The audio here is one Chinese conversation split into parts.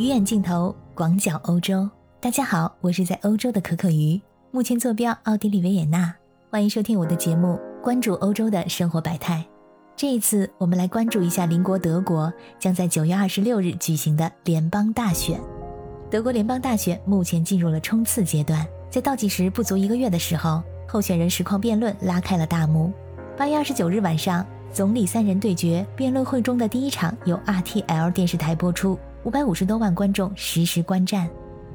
鱼眼镜头，广角欧洲。大家好，我是在欧洲的可可鱼，目前坐标奥地利维也纳。欢迎收听我的节目，关注欧洲的生活百态。这一次，我们来关注一下邻国德国将在九月二十六日举行的联邦大选。德国联邦大选目前进入了冲刺阶段，在倒计时不足一个月的时候，候选人实况辩论拉开了大幕。八月二十九日晚上，总理三人对决辩论会中的第一场由 RTL 电视台播出。五百五十多万观众实时观战，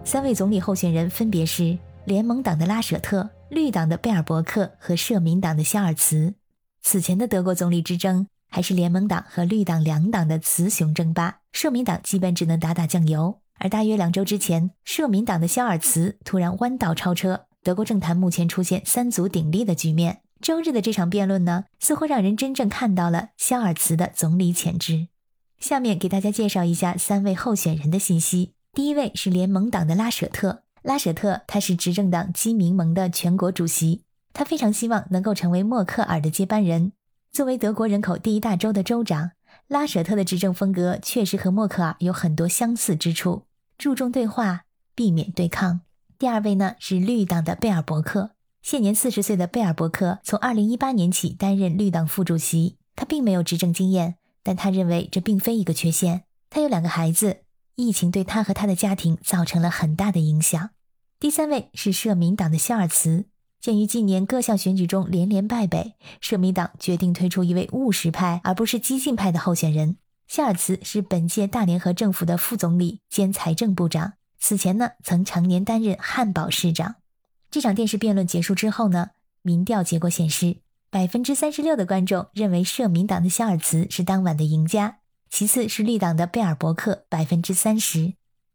三位总理候选人分别是联盟党的拉舍特、绿党的贝尔伯克和社民党的肖尔茨。此前的德国总理之争还是联盟党和绿党两党的雌雄争霸，社民党基本只能打打酱油。而大约两周之前，社民党的肖尔茨突然弯道超车，德国政坛目前出现三足鼎立的局面。周日的这场辩论呢，似乎让人真正看到了肖尔茨的总理潜质。下面给大家介绍一下三位候选人的信息。第一位是联盟党的拉舍特，拉舍特他是执政党基民盟的全国主席，他非常希望能够成为默克尔的接班人。作为德国人口第一大州的州长，拉舍特的执政风格确实和默克尔有很多相似之处，注重对话，避免对抗。第二位呢是绿党的贝尔伯克，现年四十岁的贝尔伯克从二零一八年起担任绿党副主席，他并没有执政经验。但他认为这并非一个缺陷。他有两个孩子，疫情对他和他的家庭造成了很大的影响。第三位是社民党的肖尔茨。鉴于近年各项选举中连连败北，社民党决定推出一位务实派而不是激进派的候选人。肖尔茨是本届大联合政府的副总理兼财政部长，此前呢曾常年担任汉堡市长。这场电视辩论结束之后呢，民调结果显示。百分之三十六的观众认为社民党的肖尔茨是当晚的赢家，其次是绿党的贝尔伯克百分之三十，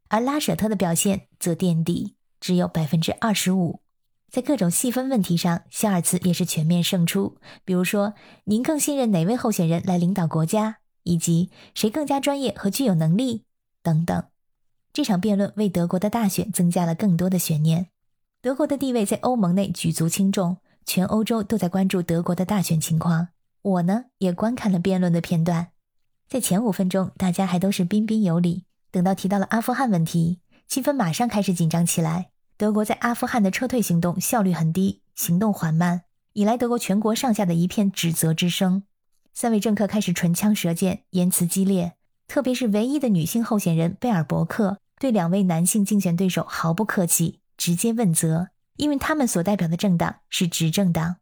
而拉舍特的表现则垫底，只有百分之二十五。在各种细分问题上，肖尔茨也是全面胜出。比如说，您更信任哪位候选人来领导国家，以及谁更加专业和具有能力等等。这场辩论为德国的大选增加了更多的悬念。德国的地位在欧盟内举足轻重。全欧洲都在关注德国的大选情况，我呢也观看了辩论的片段。在前五分钟，大家还都是彬彬有礼。等到提到了阿富汗问题，气氛马上开始紧张起来。德国在阿富汗的撤退行动效率很低，行动缓慢，引来德国全国上下的一片指责之声。三位政客开始唇枪舌剑，言辞激烈，特别是唯一的女性候选人贝尔伯克，对两位男性竞选对手毫不客气，直接问责。因为他们所代表的政党是执政党，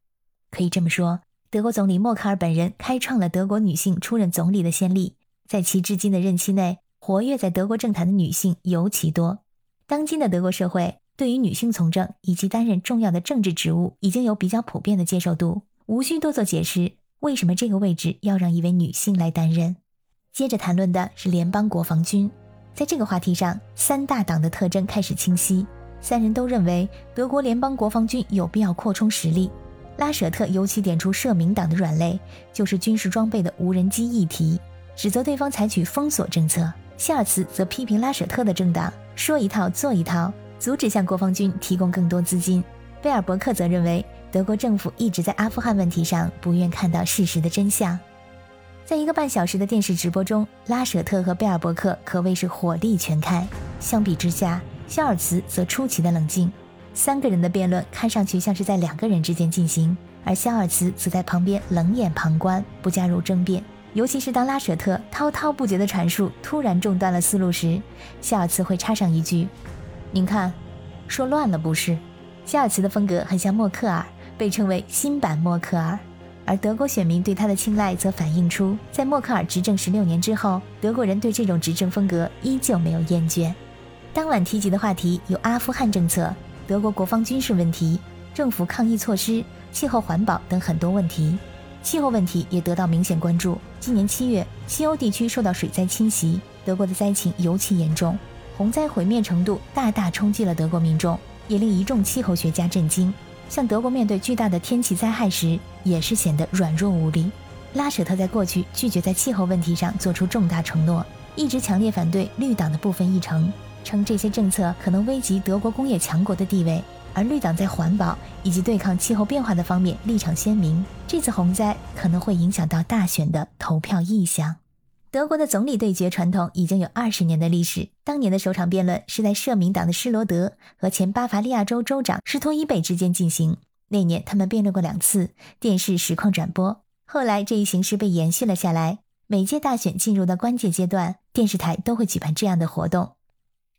可以这么说，德国总理默克尔本人开创了德国女性出任总理的先例。在其至今的任期内，活跃在德国政坛的女性尤其多。当今的德国社会对于女性从政以及担任重要的政治职务已经有比较普遍的接受度，无需多做解释。为什么这个位置要让一位女性来担任？接着谈论的是联邦国防军，在这个话题上，三大党的特征开始清晰。三人都认为德国联邦国防军有必要扩充实力。拉舍特尤其点出社民党的软肋，就是军事装备的无人机议题，指责对方采取封锁政策。夏尔茨则批评拉舍特的政党说一套做一套，阻止向国防军提供更多资金。贝尔伯克则认为德国政府一直在阿富汗问题上不愿看到事实的真相。在一个半小时的电视直播中，拉舍特和贝尔伯克可谓是火力全开。相比之下，肖尔茨则出奇的冷静，三个人的辩论看上去像是在两个人之间进行，而肖尔茨则在旁边冷眼旁观，不加入争辩。尤其是当拉舍特滔滔不绝的阐述突然中断了思路时，肖尔茨会插上一句：“您看，说乱了不是？”肖尔茨的风格很像默克尔，被称为新版默克尔，而德国选民对他的青睐则反映出，在默克尔执政十六年之后，德国人对这种执政风格依旧没有厌倦。当晚提及的话题有阿富汗政策、德国国防军事问题、政府抗疫措施、气候环保等很多问题。气候问题也得到明显关注。今年七月，西欧地区受到水灾侵袭，德国的灾情尤其严重，洪灾毁灭程度大大冲击了德国民众，也令一众气候学家震惊。像德国面对巨大的天气灾害时，也是显得软弱无力。拉舍特在过去拒绝在气候问题上做出重大承诺，一直强烈反对绿党的部分议程。称这些政策可能危及德国工业强国的地位，而绿党在环保以及对抗气候变化的方面立场鲜明。这次洪灾可能会影响到大选的投票意向。德国的总理对决传统已经有二十年的历史。当年的首场辩论是在社民党的施罗德和前巴伐利亚州州长施托伊贝之间进行。那年他们辩论过两次，电视实况转播。后来这一形式被延续了下来。每届大选进入的关键阶段，电视台都会举办这样的活动。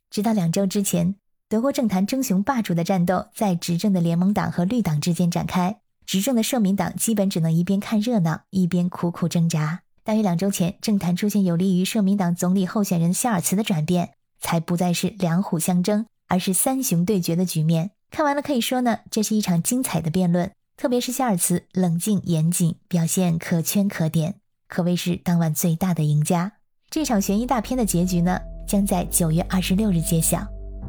直到两周之前，德国政坛争雄霸主的战斗在执政的联盟党和绿党之间展开。执政的社民党基本只能一边看热闹，一边苦苦挣扎。大约两周前，政坛出现有利于社民党总理候选人肖尔茨的转变，才不再是两虎相争，而是三雄对决的局面。看完了，可以说呢，这是一场精彩的辩论。特别是肖尔茨冷静严谨，表现可圈可点，可谓是当晚最大的赢家。这场悬疑大片的结局呢，将在九月二十六日揭晓。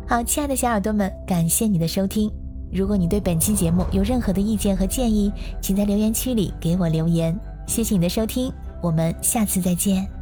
好，亲爱的小耳朵们，感谢你的收听。如果你对本期节目有任何的意见和建议，请在留言区里给我留言。谢谢你的收听。我们下次再见。